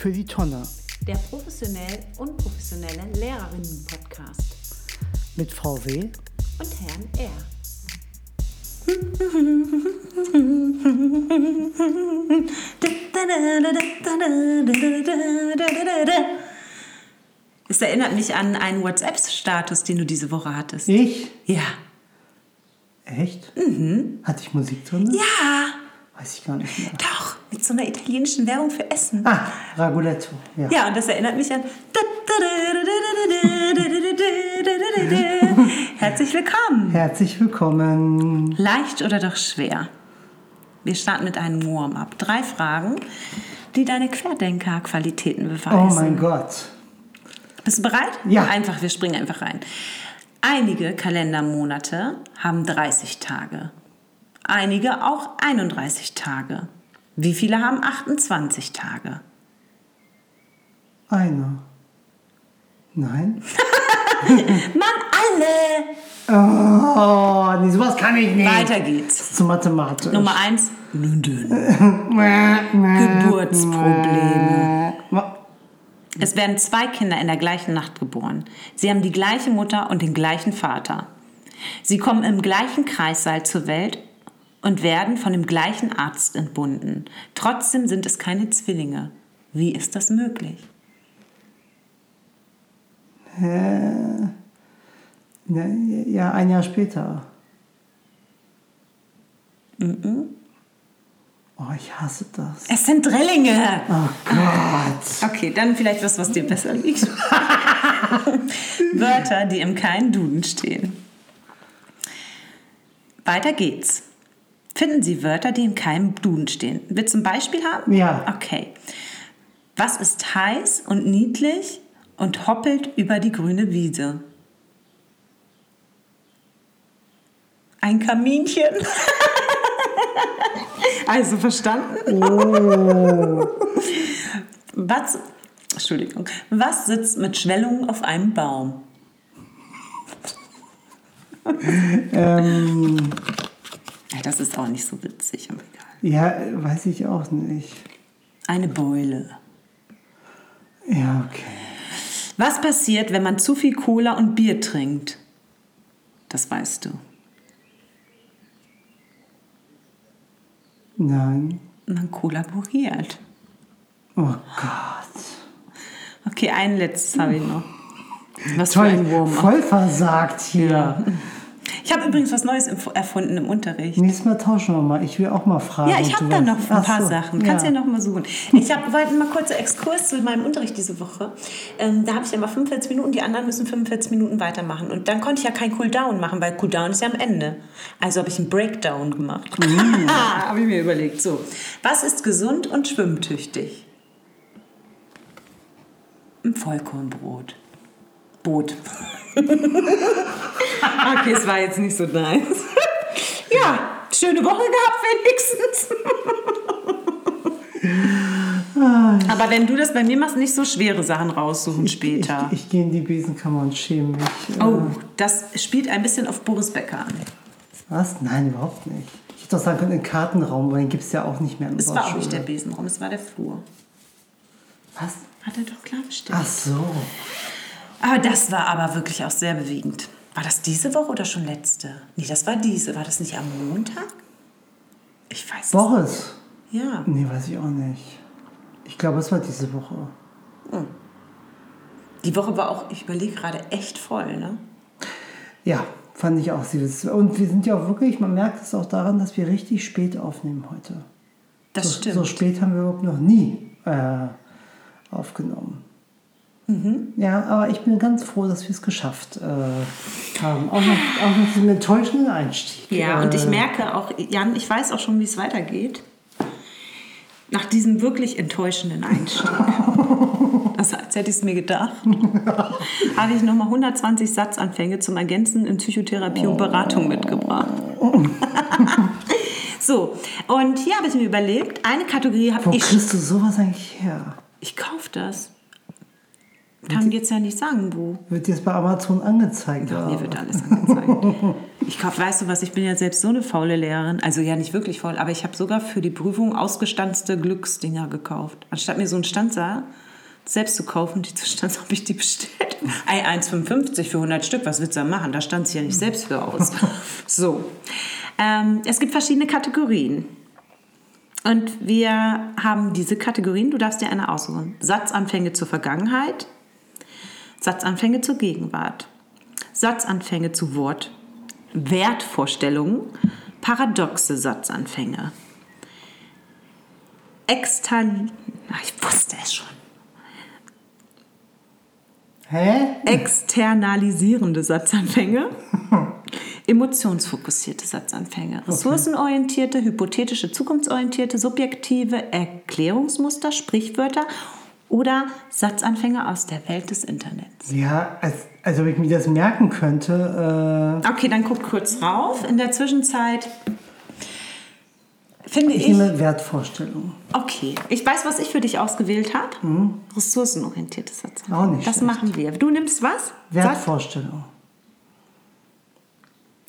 für die Tonne der professionell unprofessionelle Lehrerinnen-Podcast mit VW und Herrn R. Es erinnert mich an einen WhatsApp-Status, den du diese Woche hattest. Ich? Ja. Echt? Mhm. Hatte ich Musik drin? Ja. Weiß ich gar nicht mehr. Doch, mit so einer italienischen Werbung für Essen. Ah, Raguletto. Ja. Ja, und das erinnert mich an. Herzlich willkommen. Herzlich willkommen. Leicht oder doch schwer? Wir starten mit einem Warm-up. Drei Fragen, die deine Querdenker-Qualitäten beweisen. Oh mein Gott. Bist du bereit? Ja. Einfach, wir springen einfach rein. Einige Kalendermonate haben 30 Tage. Einige auch 31 Tage. Wie viele haben 28 Tage? Einer. Nein? Mann, alle! Oh, nee, sowas kann ich nicht. Weiter geht's. Zu mathematisch. Nummer eins, Geburtsprobleme. Geburtsprobleme. Es werden zwei Kinder in der gleichen Nacht geboren. Sie haben die gleiche Mutter und den gleichen Vater. Sie kommen im gleichen Kreissaal zur Welt und werden von dem gleichen Arzt entbunden. Trotzdem sind es keine Zwillinge. Wie ist das möglich? Ja, ein Jahr später. Oh, ich hasse das. Es sind Drillinge. Oh Gott. Okay, dann vielleicht was, was dir besser liegt. Wörter, die im keinen Duden stehen. Weiter geht's. Finden Sie Wörter, die in keinem Duden stehen. Willst du ein Beispiel haben? Ja. Okay. Was ist heiß und niedlich und hoppelt über die grüne Wiese? Ein Kaminchen. also verstanden? Oh. Was, Entschuldigung, was sitzt mit Schwellungen auf einem Baum? Ähm, Ja, das ist auch nicht so witzig, aber egal. ja, weiß ich auch nicht. Eine Beule. Ja, okay. Was passiert, wenn man zu viel Cola und Bier trinkt? Das weißt du. Nein. Man kollaboriert. Oh Gott. Okay, ein letztes habe ich noch. Was Toll, voll versagt hier. Ich habe übrigens was Neues erfunden im Unterricht. Nächstes Mal tauschen wir mal. Ich will auch mal fragen. Ja, ich habe da noch ein Ach paar so, Sachen. Kannst ja. ja noch mal suchen. Ich hab, wollte mal kurzer Exkurs zu meinem Unterricht diese Woche. Ähm, da habe ich immer 45 Minuten, die anderen müssen 45 Minuten weitermachen. Und dann konnte ich ja kein Cooldown machen, weil Cooldown ist ja am Ende. Also habe ich einen Breakdown gemacht. habe ich mir überlegt. So, was ist gesund und schwimmtüchtig? Ein Vollkornbrot. Boot. okay, es war jetzt nicht so nice. ja, schöne Woche gehabt wenigstens. Aber wenn du das bei mir machst, nicht so schwere Sachen raussuchen später. Ich, ich gehe in die Besenkammer und schäme mich. Äh, oh, das spielt ein bisschen auf Boris Becker an. Was? Nein, überhaupt nicht. Ich hätte doch sagen können, den Kartenraum, aber den gibt es ja auch nicht mehr Es war auch nicht der. Besenraum, es war der Flur. Was? Hat er doch klargestellt. Ach so. Aber das war aber wirklich auch sehr bewegend. War das diese Woche oder schon letzte? Nee, das war diese. War das nicht am Montag? Ich weiß Boris? nicht. Ja. Nee, weiß ich auch nicht. Ich glaube, es war diese Woche. Die Woche war auch, ich überlege gerade, echt voll, ne? Ja, fand ich auch. Und wir sind ja auch wirklich, man merkt es auch daran, dass wir richtig spät aufnehmen heute. Das so, stimmt. So spät haben wir überhaupt noch nie äh, aufgenommen. Mhm. Ja, aber ich bin ganz froh, dass wir es geschafft äh, haben. Auch nach, auch nach diesem enttäuschenden Einstieg. Ja, und ich Äh, merke auch, Jan, ich weiß auch schon, wie es weitergeht. Nach diesem wirklich enttäuschenden Einstieg. Also, als hätte ich es mir gedacht. habe ich nochmal 120 Satzanfänge zum Ergänzen in Psychotherapie und Beratung mitgebracht. so, und hier habe ich mir überlegt, eine Kategorie habe Wo ich. kriegst du sowas eigentlich her? Ich kaufe das. Kann jetzt ja nicht sagen, wo. Wird jetzt bei Amazon angezeigt? Ja, oder? mir wird alles angezeigt. Ich weißt du was, ich bin ja selbst so eine faule Lehrerin. Also ja, nicht wirklich faul, aber ich habe sogar für die Prüfung ausgestanzte Glücksdinger gekauft. Anstatt mir so einen Stanzer selbst zu kaufen, die zu stand, habe ich die bestellt. Ei, 1,55 für 100 Stück, was willst du da machen? Da stand sie ja nicht selbst für aus. So. Ähm, es gibt verschiedene Kategorien. Und wir haben diese Kategorien, du darfst dir eine aussuchen. Satzanfänge zur Vergangenheit, Satzanfänge zur Gegenwart, Satzanfänge zu Wort, Wertvorstellungen, paradoxe Satzanfänge. Extern... Ach, ich wusste es schon. Hä? Externalisierende Satzanfänge, emotionsfokussierte Satzanfänge, ressourcenorientierte, hypothetische, zukunftsorientierte, subjektive Erklärungsmuster, Sprichwörter oder Satzanfänge aus der Welt des Internets. Ja, als, als ob ich mir das merken könnte. Okay, dann guck kurz rauf. In der Zwischenzeit finde Äh, ich ich. nehme Wertvorstellungen. Okay, ich weiß, was ich für dich ausgewählt habe. Ressourcenorientierte Satzanfänge. Auch nicht Das schlecht. machen wir. Du nimmst was? Wertvorstellungen.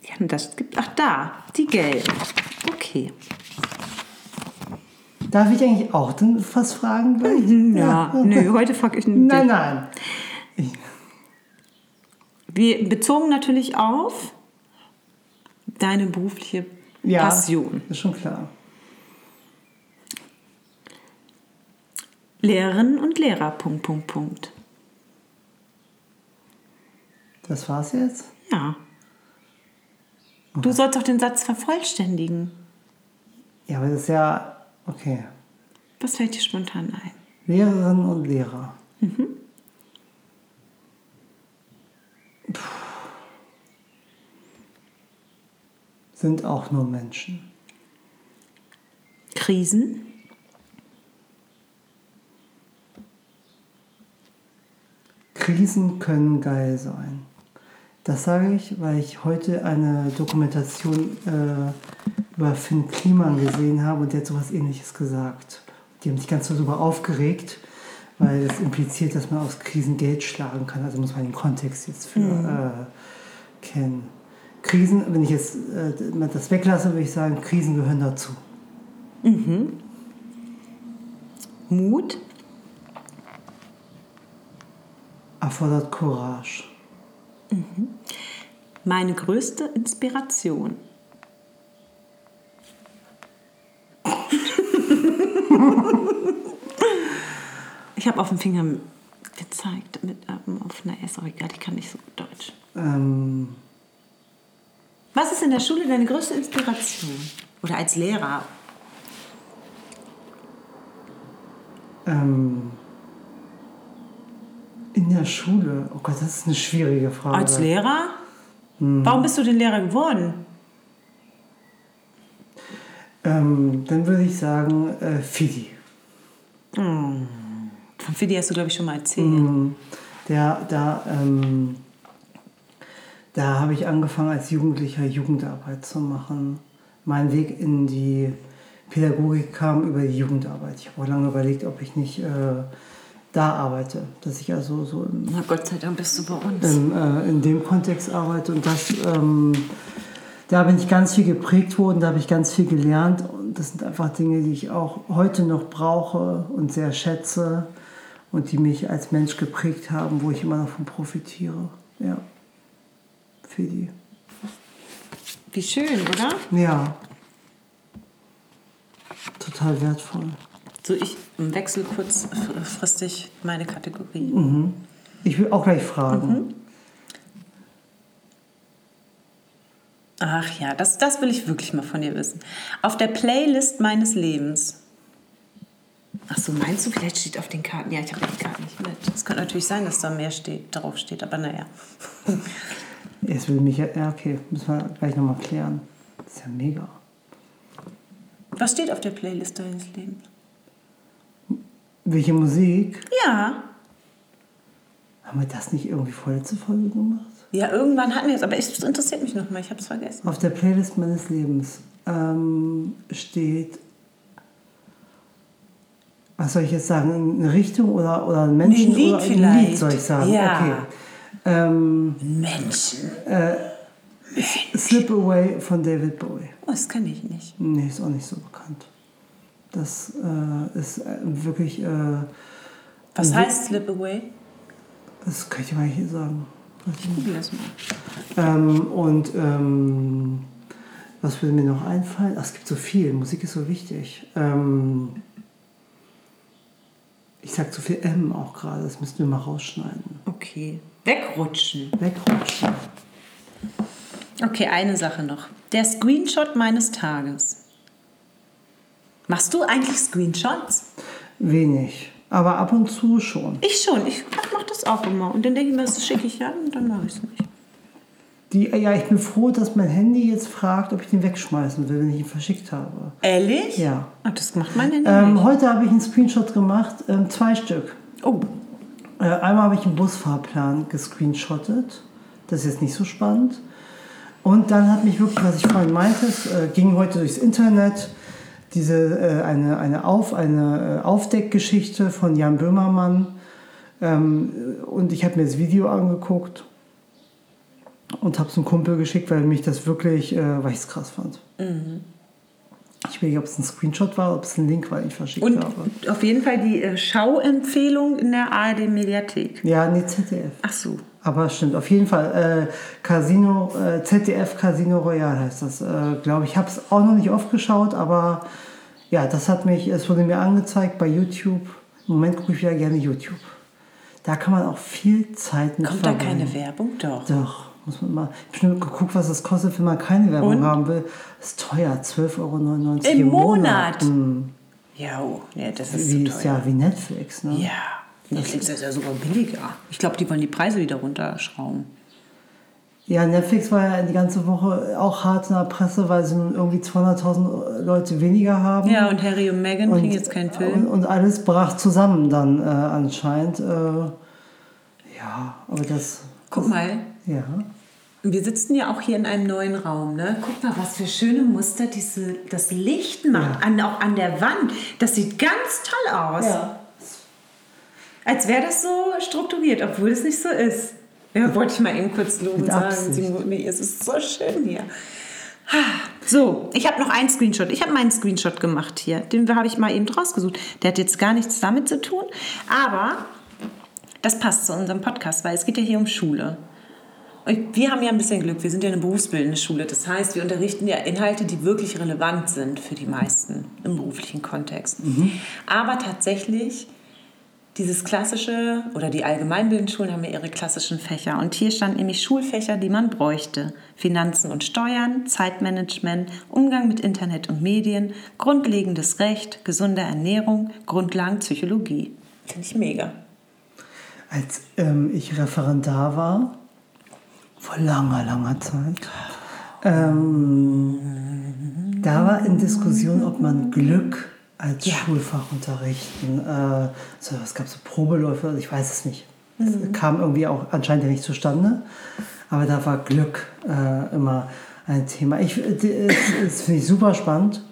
Ja, das gibt. Ach, da. Die gelben. Okay. Darf ich eigentlich auch dann was fragen gleich? Ja, nö, heute frage ich nicht. Nein, nein. Ich, Wir bezogen natürlich auf deine berufliche ja, Passion. ist schon klar. Lehrerinnen und Lehrer. Punkt, Punkt, Punkt. Das war's jetzt? Ja. Du sollst doch den Satz vervollständigen. Ja, aber das ist ja. Okay. Was fällt dir spontan ein? Lehrerinnen und Lehrer. Puh. Sind auch nur Menschen. Krisen, Krisen können geil sein. Das sage ich, weil ich heute eine Dokumentation äh, über Finn Kliman gesehen habe und der hat sowas ähnliches gesagt. Die haben sich ganz so darüber aufgeregt, weil das impliziert, dass man aus Krisen Geld schlagen kann. Also muss man den Kontext jetzt für äh, kennen. Krisen, wenn ich jetzt äh, das weglasse, würde ich sagen, Krisen gehören dazu. Mut, Erfordert Courage. meine größte Inspiration. ich habe auf dem Finger gezeigt mit ähm, auf einer S, aber egal, ich kann nicht so gut Deutsch. Ähm, Was ist in der Schule deine größte Inspiration? Oder als Lehrer? ähm, in der Schule. Oh Gott, das ist eine schwierige Frage. Als Lehrer? Warum bist du denn Lehrer geworden? Ähm, dann würde ich sagen, äh, Fidi. Von Fidi hast du, glaube ich, schon mal erzählt. Mhm. Der, da ähm, da habe ich angefangen, als Jugendlicher Jugendarbeit zu machen. Mein Weg in die Pädagogik kam über die Jugendarbeit. Ich habe auch lange überlegt, ob ich nicht äh, da arbeite. Dass ich also so im Na Gott sei Dank bist du bei uns. im, äh, in dem Kontext arbeite und das, ähm, da bin ich ganz viel geprägt worden, da habe ich ganz viel gelernt und das sind einfach Dinge, die ich auch heute noch brauche und sehr schätze und die mich als Mensch geprägt haben, wo ich immer noch von profitiere. Ja, für die. Wie schön, oder? Ja, total wertvoll. So, ich wechsle kurzfristig meine Kategorie. Ich will auch gleich fragen. Ach ja, das, das will ich wirklich mal von dir wissen. Auf der Playlist meines Lebens. Ach so, meinst du, vielleicht steht auf den Karten? Ja, ich habe die Karten nicht mit. Es könnte natürlich sein, dass da mehr steht, drauf steht, aber naja. Jetzt will mich ja, ja, okay, müssen wir gleich nochmal klären. Das ist ja mega. Was steht auf der Playlist deines Lebens? Welche Musik? Ja. Haben wir das nicht irgendwie vorletzte Folge gemacht? Ja, irgendwann hatten wir es, aber es interessiert mich noch mal, ich habe es vergessen. Auf der Playlist meines Lebens ähm, steht Was soll ich jetzt sagen? Eine Richtung oder, oder ein Menschen? Ein Lied oder vielleicht. Ein Lied soll ich sagen. Ja. Okay. Ähm, Menschen. Slip Away von David Bowie. Oh, das kenne ich nicht. Nee, ist auch nicht so bekannt. Das äh, ist äh, wirklich, äh, Was heißt Slip Away? das kann ich mal hier sagen. Google das mal. Ähm, und ähm, was würde mir noch einfallen? Ach, es gibt so viel, Musik ist so wichtig. Ähm, ich sag zu viel M auch gerade, das müssten wir mal rausschneiden. Okay. Wegrutschen. Wegrutschen. Okay, eine Sache noch. Der Screenshot meines Tages. Machst du eigentlich Screenshots? Wenig, aber ab und zu schon. Ich schon. Ich mache das auch immer. Und dann denke ich mir, das schicke ich ja und dann mache ich es nicht. Die, ja, ich bin froh, dass mein Handy jetzt fragt, ob ich den wegschmeißen will, wenn ich ihn verschickt habe. Ehrlich? Ja. Ach, das macht mein Handy Ähm, nicht. heute habe ich einen Screenshot gemacht, ähm, zwei Stück. Oh, Äh, einmal habe ich einen Busfahrplan gescreenshottet. Das ist jetzt nicht so spannend. Und dann hat mich wirklich, was ich vorhin meinte, es äh, ging heute durchs Internet, diese äh, eine, eine, Auf, eine äh, Aufdeckgeschichte von Jan Böhmermann. Ähm, und ich habe mir das Video angeguckt und habe es einem Kumpel geschickt, weil mich das wirklich, äh, weil ich es krass fand. Ich weiß nicht, ob es ein Screenshot war, ob es ein Link war, den ich verschickt und habe. auf jeden Fall die äh, Schauempfehlung in der ARD-Mediathek. Ja, nee, ZDF. Ach so. Aber stimmt, auf jeden Fall. Äh, Casino, äh, ZDF Casino Royale heißt das. Äh, Glaube ich, habe es auch noch nicht oft geschaut, aber ja, das hat mich, es wurde mir angezeigt bei YouTube. Im Moment gucke ich wieder gerne YouTube. Da kann man auch viel Zeit mit Kommt da verbringen. keine Werbung? Doch. Doch, muss man mal. Ich habe schon geguckt, was das kostet, wenn man keine Werbung Und? haben will. ist teuer, 12,99 Euro Im Monat? Hm, Ja, oh, nee, das ist wie ist teuer. ja wie Netflix, ne? Ja, Netflix ist ja sogar billiger. Ich glaube, die wollen die Preise wieder runterschrauben. Ja, Netflix war ja die ganze Woche auch hart in der Presse, weil sie nun irgendwie 200.000 Leute weniger haben. Ja, und Harry und Meghan und, kriegen jetzt keinen Film. Und, und alles brach zusammen dann äh, anscheinend. Äh, ja, aber das. Guck mal, Ja. wir sitzen ja auch hier in einem neuen Raum. Ne? Guck mal, was für schöne Muster diese, das Licht macht. Ja. An, auch an der Wand. Das sieht ganz toll aus. Als wäre das so strukturiert, obwohl es nicht so ist. Ja, wollte ich mal eben kurz loben sagen. Sie, nee, es ist so schön hier. So, ich habe noch einen Screenshot. Ich habe meinen Screenshot gemacht hier. Den habe ich mal eben rausgesucht. Der hat jetzt gar nichts damit zu tun. Aber das passt zu unserem Podcast, weil es geht ja hier um Schule. Und wir haben ja ein bisschen Glück. Wir sind ja eine berufsbildende Schule. Das heißt, wir unterrichten ja Inhalte, die wirklich relevant sind für die meisten im beruflichen Kontext. Aber tatsächlich dieses klassische oder die allgemeinbildenden Schulen haben ja ihre klassischen Fächer. Und hier stand nämlich Schulfächer, die man bräuchte. Finanzen und Steuern, Zeitmanagement, Umgang mit Internet und Medien, grundlegendes Recht, gesunde Ernährung, Grundlagen Psychologie. Finde ich mega. Als ähm, ich Referendar war, vor langer, langer Zeit, ähm, da war in Diskussion, ob man Glück als Ja. Schulfach unterrichten. Äh, so, es gab so Probeläufe, also ich weiß es nicht. Es kam irgendwie auch anscheinend ja nicht zustande. Aber da war Glück äh, immer ein Thema. Ich, äh, das, finde ich super spannend.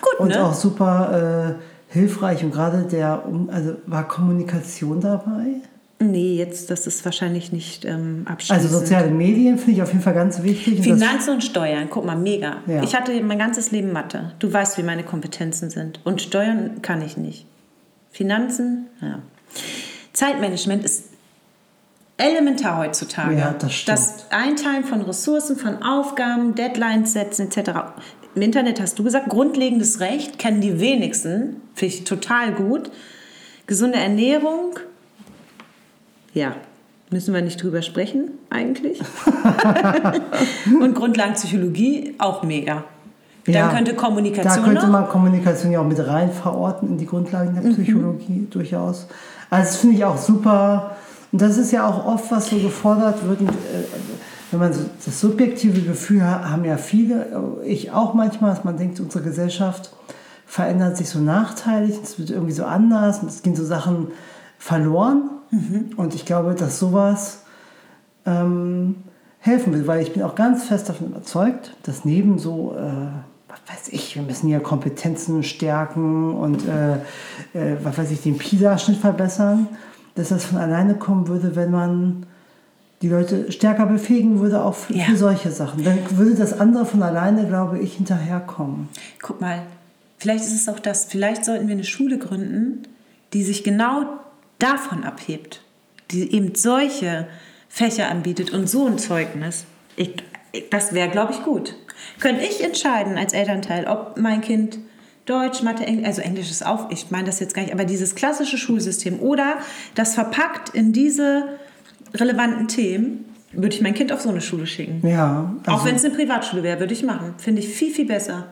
Gut, und ne? auch super äh, hilfreich. Und gerade der, also war Kommunikation dabei. Nee, jetzt, das ist wahrscheinlich nicht ähm, abschließend. Also soziale Medien finde ich auf jeden Fall ganz wichtig. Finanzen und Steuern, guck mal, mega. Ja. Ich hatte mein ganzes Leben Mathe. Du weißt, wie meine Kompetenzen sind. Und Steuern kann ich nicht. Finanzen, ja. Zeitmanagement ist elementar heutzutage. Ja, das stimmt. Das Einteilen von Ressourcen, von Aufgaben, Deadlines setzen etc. Im Internet hast du gesagt, grundlegendes Recht kennen die wenigsten. Finde ich total gut. Gesunde Ernährung, ja, müssen wir nicht drüber sprechen eigentlich. Und Grundlagenpsychologie auch mega. Dann Ja, könnte Kommunikation Da könnte noch. man Kommunikation ja auch mit rein verorten in die Grundlagen der Psychologie durchaus. Also das finde ich auch super. Und das ist ja auch oft, was so gefordert wird. Und, äh, wenn man so das subjektive Gefühl hat, haben ja viele, äh, ich auch manchmal, dass man denkt, unsere Gesellschaft verändert sich so nachteilig, es wird irgendwie so anders und es gehen so Sachen verloren. Und ich glaube, dass sowas ähm, helfen will, weil ich bin auch ganz fest davon überzeugt, dass neben so, äh, was weiß ich, wir müssen hier Kompetenzen stärken und äh, äh, was weiß ich, den PISA-Schnitt verbessern, dass das von alleine kommen würde, wenn man die Leute stärker befähigen würde, auch für, Ja. für solche Sachen. Dann würde das andere von alleine, glaube ich, hinterherkommen. Guck mal, vielleicht ist es auch das, vielleicht sollten wir eine Schule gründen, die sich genau davon abhebt, die eben solche Fächer anbietet und so ein Zeugnis. Ich, ich, das wäre, glaube ich, gut. Könnte ich entscheiden als Elternteil, ob mein Kind Deutsch, Mathe, Englisch, also Englisch ist auch, ich meine das jetzt gar nicht, aber dieses klassische Schulsystem oder das verpackt in diese relevanten Themen, würde ich mein Kind auf so eine Schule schicken. Ja, also auch wenn es eine Privatschule wäre, würde ich machen. Finde ich viel, viel besser.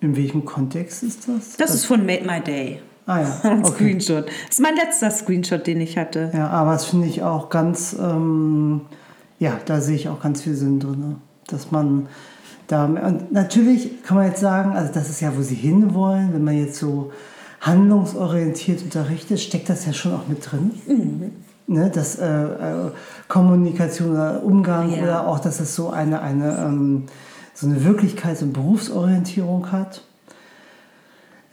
in welchem Kontext ist das? Das ist von Made My Day. Ah ja, Ein okay. Screenshot. Das ist mein letzter Screenshot, den ich hatte. Ja, aber das finde ich auch ganz, ähm, ja, da sehe ich auch ganz viel Sinn drin. Dass man da, und natürlich kann man jetzt sagen, also das ist ja, wo sie hinwollen, wenn man jetzt so handlungsorientiert unterrichtet, steckt das ja schon auch mit drin. Ne, dass äh, äh, Kommunikation oder Umgang Ja. oder auch, dass es so eine, eine, ähm, so eine Wirklichkeits- und Berufsorientierung hat.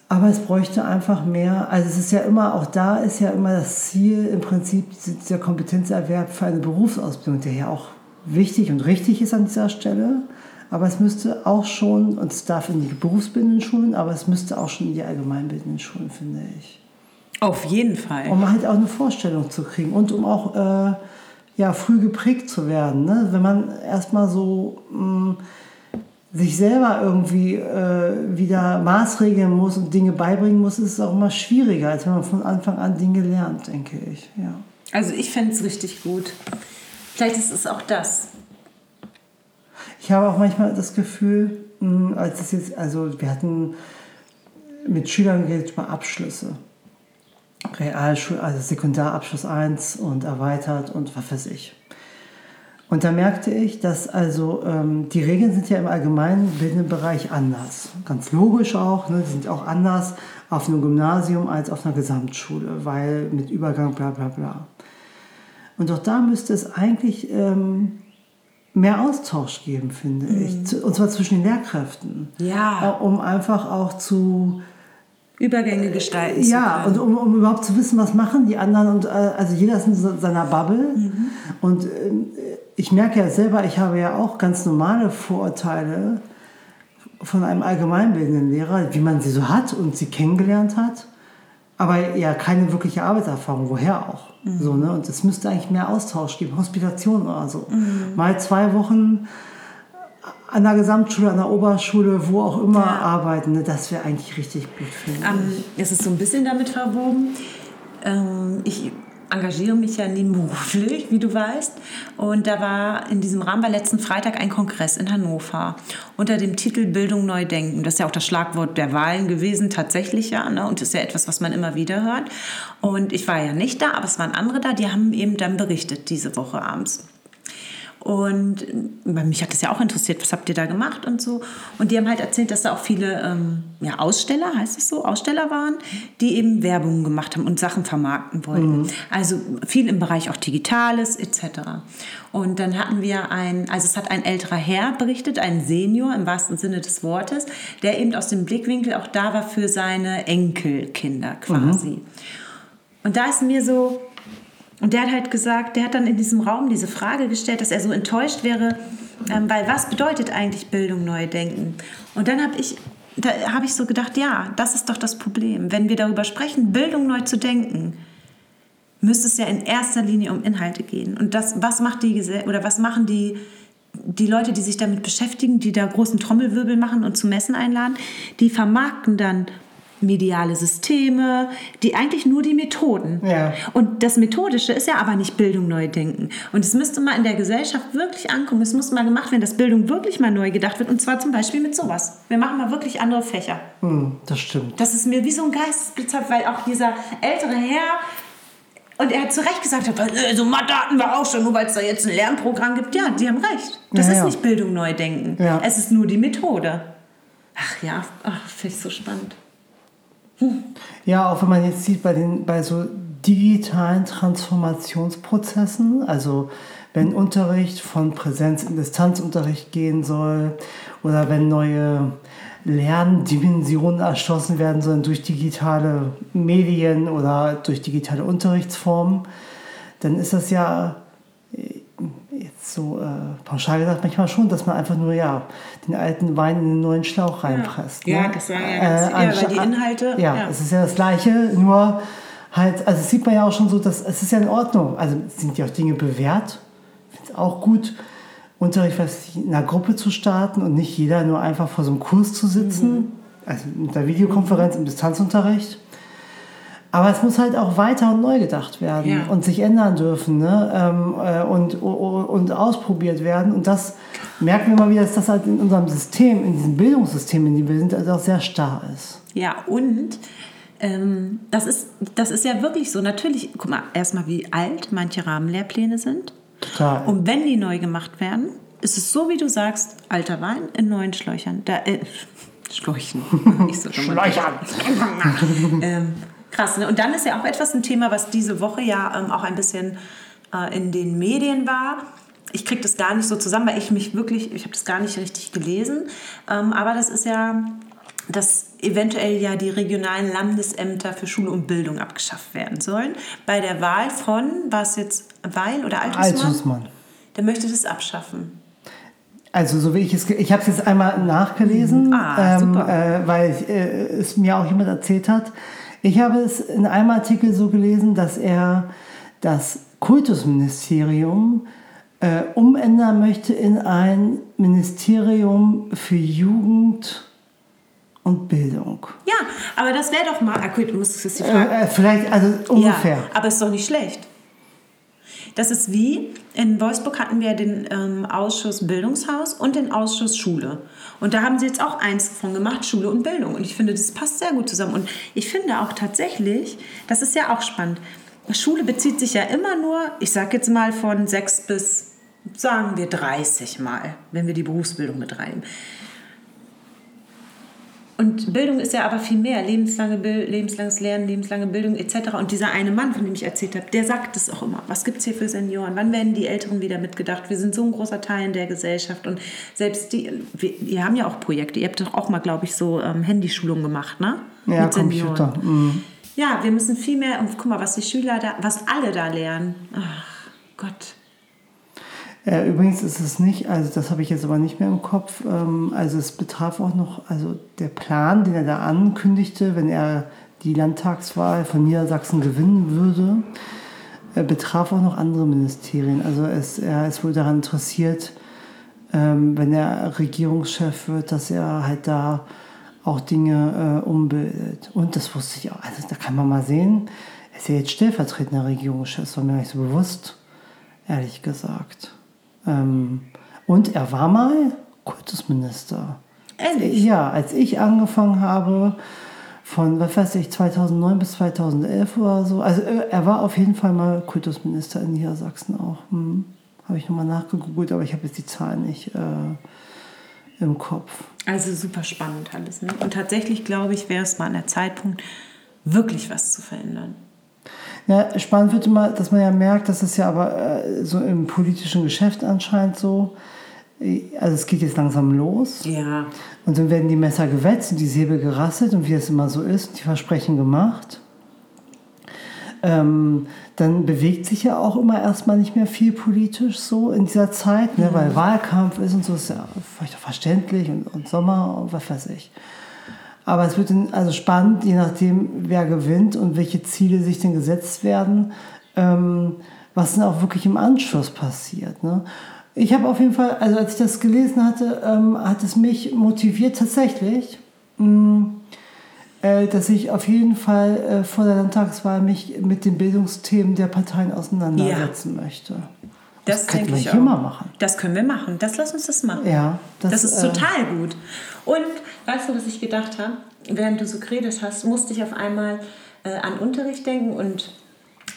Aber es bräuchte einfach mehr, also es ist ja immer, auch da ist ja immer das Ziel im Prinzip der Kompetenzerwerb für eine Berufsausbildung, der ja auch wichtig und richtig ist an dieser Stelle. Aber es müsste auch schon, und es darf in die berufsbildenden Schulen, aber es müsste auch schon in die allgemeinbildenden Schulen, finde ich. Auf jeden Fall. Um halt auch eine Vorstellung zu kriegen und um auch äh, ja, früh geprägt zu werden. Ne? Wenn man erstmal so mh, sich selber irgendwie äh, wieder maßregeln muss und Dinge beibringen muss, ist es auch immer schwieriger, als wenn man von Anfang an Dinge lernt, denke ich. Ja. Also ich fände es richtig gut. Vielleicht ist es auch das. Ich habe auch manchmal das Gefühl, mh, als es jetzt, also wir hatten mit Schülern geredet über Abschlüsse. Realschul, also Sekundarabschluss 1 und erweitert und was weiß ich. Und da merkte ich, dass also ähm, die Regeln sind ja im allgemeinen bildenden Bereich anders. Ganz logisch auch, ne? die sind auch anders auf einem Gymnasium als auf einer Gesamtschule, weil mit Übergang bla bla bla. Und auch da müsste es eigentlich ähm, mehr Austausch geben, finde ich. Zu- Und zwar zwischen den Lehrkräften. Ja. Äh, Um einfach auch zu, Übergänge gestalten ja, zu und um, um überhaupt zu wissen, was machen die anderen. Und äh, also jeder ist in seiner Bubble. Und ähm, ich merke ja selber, ich habe ja auch ganz normale Vorurteile von einem allgemeinbildenden Lehrer, wie man sie so hat und sie kennengelernt hat. Aber ja, keine wirkliche Arbeitserfahrung, woher auch. So, ne? Und es müsste eigentlich mehr Austausch geben, Hospitation oder so. Mal zwei Wochen an der Gesamtschule, an der Oberschule, wo auch immer Ja. arbeiten. Ne? Das wäre eigentlich richtig gut, finde Ähm, ich. es ist so ein bisschen damit verwoben. Ähm, ich engagiere mich ja nebenberuflich, wie du weißt. Und da war in diesem Rahmen war letzten Freitag ein Kongress in Hannover unter dem Titel Bildung neu denken. Das ist ja auch das Schlagwort der Wahlen gewesen, tatsächlich ja. Ne? Und ist ja etwas, was man immer wieder hört. Und ich war ja nicht da, aber es waren andere da, die haben eben dann berichtet diese Woche abends. Und mich hat das ja auch interessiert, was habt ihr da gemacht und so. Und die haben halt erzählt, dass da auch viele ähm, ja, Aussteller, heißt es so, Aussteller waren, die eben Werbung gemacht haben und Sachen vermarkten wollten. Also viel im Bereich auch Digitales etc. Und dann hatten wir ein, also es hat ein älterer Herr berichtet, ein Senior im wahrsten Sinne des Wortes, der eben aus dem Blickwinkel auch da war für seine Enkelkinder quasi. Und da ist mir so, und der hat halt gesagt, der hat dann in diesem Raum diese Frage gestellt, dass er so enttäuscht wäre, ähm, weil was bedeutet eigentlich Bildung neu denken? Und dann habe ich, da habe ich so gedacht, ja, das ist doch das Problem. Wenn wir darüber sprechen, Bildung neu zu denken, müsste es ja in erster Linie um Inhalte gehen. Und das, was macht die oder was machen die, die Leute, die sich damit beschäftigen, die da großen Trommelwirbel machen und zu Messen einladen, die vermarkten dann mediale Systeme, die eigentlich nur die Methoden. Ja. Und das Methodische ist ja aber nicht Bildung neu denken. Und es müsste mal in der Gesellschaft wirklich ankommen. Es muss mal gemacht werden, dass Bildung wirklich mal neu gedacht wird. Und zwar zum Beispiel mit sowas. Wir machen mal wirklich andere Fächer. Hm, das stimmt. Das ist mir wie so ein Geistesblitz, weil auch dieser ältere Herr und er hat zu Recht gesagt, äh, so Mathe hatten wir auch schon, nur weil es da jetzt ein Lernprogramm gibt. Ja, die haben recht. Das Ja, ist ja. nicht Bildung neu denken. Ja. Es ist nur die Methode. Ach ja, finde ich so spannend. Ja, auch wenn man jetzt sieht bei, den, bei so digitalen Transformationsprozessen, also wenn Unterricht von Präsenz in Distanzunterricht gehen soll oder wenn neue Lerndimensionen erschlossen werden, sondern durch digitale Medien oder durch digitale Unterrichtsformen, dann ist das ja jetzt so äh, pauschal gesagt manchmal schon, dass man einfach nur ja den alten Wein in den neuen Schlauch reinpresst. Ja, ne? ja das war ja ganz, äh, ja, weil die Inhalte. Ja, ja, es ist ja das Gleiche, nur halt, also sieht man ja auch schon so, dass es ist ja in Ordnung. Also sind ja auch Dinge bewährt, finde es auch gut. Unterricht in einer Gruppe zu starten und nicht jeder nur einfach vor so einem Kurs zu sitzen, mhm. also mit der Videokonferenz im Distanzunterricht. Aber es muss halt auch weiter und neu gedacht werden ja. und sich ändern dürfen ne? Ähm, äh, und, und ausprobiert werden. Und das merken wir mal wieder, dass das halt in unserem System, in diesem Bildungssystem, in dem wir sind, also auch sehr starr ist. Ja, und ähm, das, ist, das ist ja wirklich so. Natürlich, guck mal, erstmal, wie alt manche Rahmenlehrpläne sind. Total. Und wenn die neu gemacht werden, ist es so, wie du sagst, alter Wein in neuen Schläuchern. Da, äh, Schläuchen. Nicht so Schläuchern. ähm, krass. Ne? Und dann ist ja auch etwas ein Thema, was diese Woche ja ähm, auch ein bisschen äh, in den Medien war. Ich kriege das gar nicht so zusammen, weil ich mich wirklich, ich habe das gar nicht richtig gelesen. Ähm, aber das ist ja, dass eventuell ja die regionalen Landesämter für Schule und Bildung abgeschafft werden sollen. Bei der Wahl von, war es jetzt Weil oder Altusmann? Altusmann. Der möchte das abschaffen. Also so wie ich es, ich habe es jetzt einmal nachgelesen, ah, ähm, äh, weil äh, es mir auch jemand erzählt hat. Ich habe es in einem Artikel so gelesen, dass er das Kultusministerium äh, umändern möchte in ein Ministerium für Jugend und Bildung. Ja, aber das wäre doch mal, gut, du musst es äh, äh, Vielleicht, also ungefähr. Ja, aber ist doch nicht schlecht. Das ist wie, in Wolfsburg hatten wir den ähm, Ausschuss Bildungshaus und den Ausschuss Schule. Und da haben sie jetzt auch eins von gemacht, Schule und Bildung. Und ich finde, das passt sehr gut zusammen. Und ich finde auch tatsächlich, das ist ja auch spannend, Schule bezieht sich ja immer nur, ich sage jetzt mal von sechs bis, sagen wir 30 Mal, wenn wir die Berufsbildung mit reinnehmen. Und Bildung ist ja aber viel mehr. Lebenslange Bild, lebenslanges Lernen, lebenslange Bildung etc. Und dieser eine Mann, von dem ich erzählt habe, der sagt es auch immer. Was gibt es hier für Senioren? Wann werden die Älteren wieder mitgedacht? Wir sind so ein großer Teil in der Gesellschaft. Und selbst die, wir, ihr haben ja auch Projekte. Ihr habt doch auch mal, glaube ich, so ähm, Handyschulungen gemacht, ne? Ja, Mit Computer. Mhm. Ja, wir müssen viel mehr, und guck mal, was die Schüler da, was alle da lernen. Ach Gott. Äh, übrigens ist es nicht, also das habe ich jetzt aber nicht mehr im Kopf, ähm, also es betraf auch noch, also der Plan, den er da ankündigte, wenn er die Landtagswahl von Niedersachsen gewinnen würde, äh, betraf auch noch andere Ministerien. Also es, er ist wohl daran interessiert, ähm, wenn er Regierungschef wird, dass er halt da auch Dinge äh, umbildet. Und das wusste ich auch, also da kann man mal sehen, er ist ja jetzt stellvertretender Regierungschef, das war mir nicht so bewusst, ehrlich gesagt. Ähm, und er war mal Kultusminister. Ehrlich? Ja, als ich angefangen habe, von, was weiß ich, 2009 bis 2011 oder so. Also äh, er war auf jeden Fall mal Kultusminister in Niedersachsen auch. Hm. Habe ich nochmal nachgegoogelt, aber ich habe jetzt die Zahlen nicht äh, im Kopf. Also super spannend alles. Ne? Und tatsächlich glaube ich, wäre es mal an der Zeitpunkt, wirklich was zu verändern. Ja, spannend wird immer, dass man ja merkt, dass es ja aber äh, so im politischen Geschäft anscheinend so, äh, also es geht jetzt langsam los. Ja. Und dann werden die Messer gewetzt und die Säbel gerasselt und wie es immer so ist, die Versprechen gemacht. Ähm, dann bewegt sich ja auch immer erstmal nicht mehr viel politisch so in dieser Zeit, ne, mhm. weil Wahlkampf ist und so, ist ja vielleicht auch verständlich und, und Sommer und was weiß ich. Aber es wird also spannend, je nachdem, wer gewinnt und welche Ziele sich denn gesetzt werden, ähm, was dann auch wirklich im Anschluss passiert. Ne? Ich habe auf jeden Fall, also als ich das gelesen hatte, ähm, hat es mich motiviert tatsächlich, mh, mm, äh, dass ich auf jeden Fall äh, vor der Landtagswahl mich mit den Bildungsthemen der Parteien auseinandersetzen ja. möchte. Das, das könnte ich immer machen. Das können wir machen. Das lass uns das machen. Ja, das, das ist äh, total gut. Und weißt du, was ich gedacht habe? Während du so geredet hast, musste ich auf einmal äh, an Unterricht denken und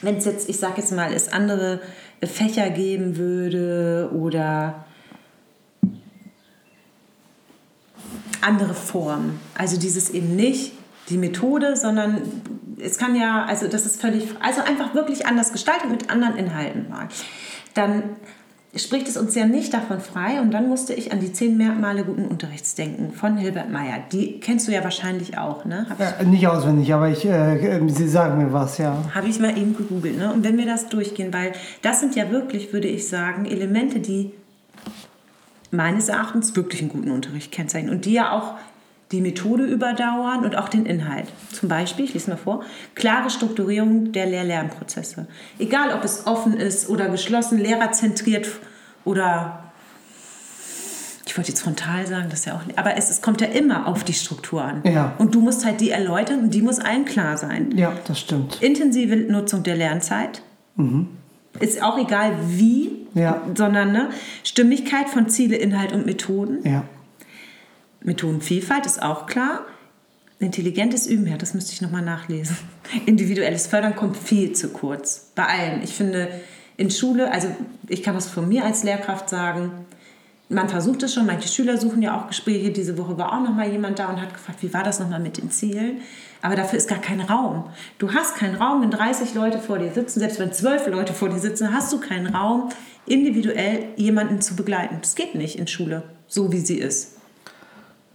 wenn es jetzt, ich sag jetzt mal, es andere Fächer geben würde oder andere Formen. Also dieses eben nicht die Methode, sondern es kann ja, also das ist völlig, also einfach wirklich anders gestaltet mit anderen Inhalten mal dann spricht es uns ja nicht davon frei. Und dann musste ich an die zehn Merkmale guten Unterrichts denken von Hilbert Meyer. Die kennst du ja wahrscheinlich auch, ne? Ja, nicht auswendig, aber ich, äh, sie sagen mir was, ja. Habe ich mal eben gegoogelt. Ne? Und wenn wir das durchgehen, weil das sind ja wirklich, würde ich sagen, Elemente, die meines Erachtens wirklich einen guten Unterricht kennzeichnen und die ja auch die Methode überdauern und auch den Inhalt. Zum Beispiel, ich lese mal vor, klare Strukturierung der Lehr-Lernprozesse. Egal, ob es offen ist oder geschlossen, lehrerzentriert oder ich wollte jetzt frontal sagen, das ist ja auch nicht, aber es, es kommt ja immer auf die Struktur an. Ja. Und du musst halt die erläutern und die muss allen klar sein. Ja, das stimmt. Intensive Nutzung der Lernzeit. Ist auch egal wie, Ja. sondern ne, Stimmigkeit von Ziele, Inhalt und Methoden. Ja. Methodenvielfalt ist auch klar. Intelligentes Üben, ja, das müsste ich nochmal nachlesen. Individuelles Fördern kommt viel zu kurz. Bei allen. Ich finde, in Schule, also ich kann das von mir als Lehrkraft sagen, man versucht es schon, manche Schüler suchen ja auch Gespräche. Diese Woche war auch nochmal jemand da und hat gefragt, wie war das nochmal mit den Zielen? Aber dafür ist gar kein Raum. Du hast keinen Raum, wenn 30 Leute vor dir sitzen, selbst wenn 12 Leute vor dir sitzen, hast du keinen Raum, individuell jemanden zu begleiten. Das geht nicht in Schule, so wie sie ist.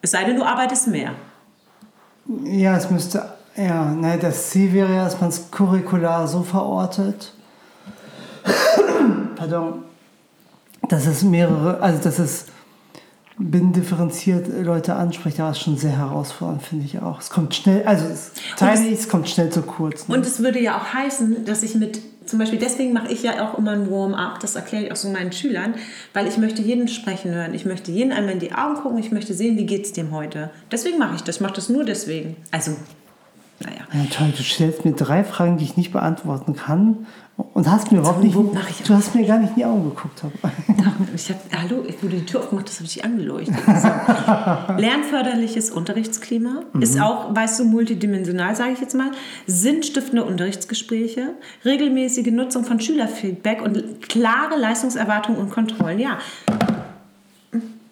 Es sei denn, du arbeitest mehr. Ja, es müsste, ja, ne, das Ziel wäre ja, dass man es curricular so verortet, pardon, dass es mehrere, also dass es binnendifferenziert Leute anspricht, aber es ist schon sehr herausfordernd, finde ich auch. Es kommt schnell, also es teile ich, es kommt schnell zu kurz. Ne? Und es würde ja auch heißen, dass ich mit, zum Beispiel deswegen mache ich ja auch immer ein Warm-up, das erkläre ich auch so meinen Schülern, weil ich möchte jeden sprechen hören. Ich möchte jeden einmal in die Augen gucken, ich möchte sehen, wie geht es dem heute. Deswegen mache ich das, ich mache das nur deswegen. Also, naja. Ja, toll, du stellst mir drei Fragen, die ich nicht beantworten kann und hast mir überhaupt nicht, ich du hast mir gar nicht in die Augen geguckt. Ich hab, hallo, wo du die Tür aufgemacht hast, habe ich dich angeleuchtet. So. Lernförderliches Unterrichtsklima ist auch, weißt du, multidimensional, sage ich jetzt mal. Sinnstiftende Unterrichtsgespräche, regelmäßige Nutzung von Schülerfeedback und klare Leistungserwartungen und Kontrollen. Ja,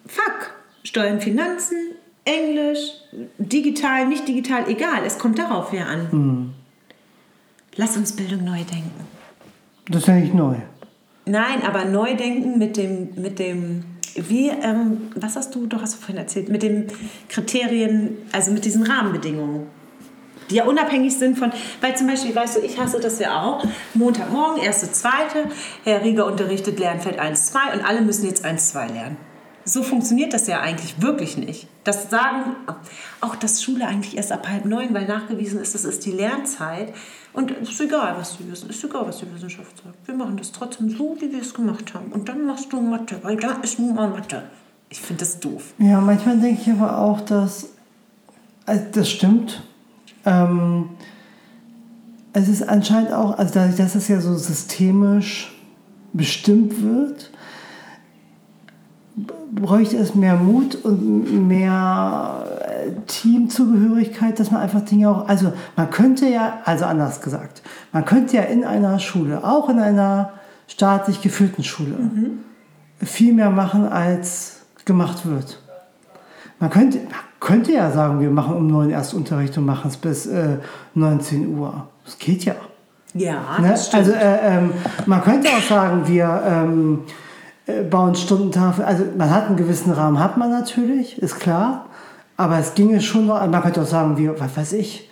fuck, Steuern, Finanzen, Englisch, digital, nicht digital, egal. Es kommt darauf ja an. Lass uns Bildung neu denken. Das ist ja nicht neu. Nein, aber neu denken mit dem, mit dem, wie, ähm, was hast du, doch hast du vorhin erzählt, mit den Kriterien, also mit diesen Rahmenbedingungen, die ja unabhängig sind von, weil zum Beispiel, weißt du, ich hasse das ja auch, Montagmorgen, erste, zweite, Herr Rieger unterrichtet Lernfeld 1, 2 und alle müssen jetzt 1, 2 lernen. So funktioniert das ja eigentlich wirklich nicht. Das sagen auch, dass Schule eigentlich erst ab halb neun, weil nachgewiesen ist, das ist die Lernzeit. Und es ist egal, was sie wissen, ist egal, was die Wissenschaft sagt. Wir machen das trotzdem so, wie wir es gemacht haben. Und dann machst du Mathe, weil da ist nun mal Mathe. Ich finde das doof. Ja, manchmal denke ich aber auch, dass also das stimmt. Ähm, es ist anscheinend auch, also dadurch, dass es ja so systemisch bestimmt wird, bräuchte es mehr Mut und mehr äh, Teamzugehörigkeit, dass man einfach Dinge auch, also man könnte ja, also anders gesagt, man könnte ja in einer Schule, auch in einer staatlich geführten Schule, viel mehr machen, als gemacht wird. Man könnte, man könnte ja sagen, wir machen um 9 erst Unterricht und machen es bis äh, 19 Uhr. Das geht ja. Ja, Ne? Also äh, ähm, man könnte auch sagen, wir ähm, äh, bauen Stundentafel. Also man hat einen gewissen Rahmen, hat man natürlich, ist klar. Aber es ginge schon noch, man könnte auch sagen, wir, was weiß ich,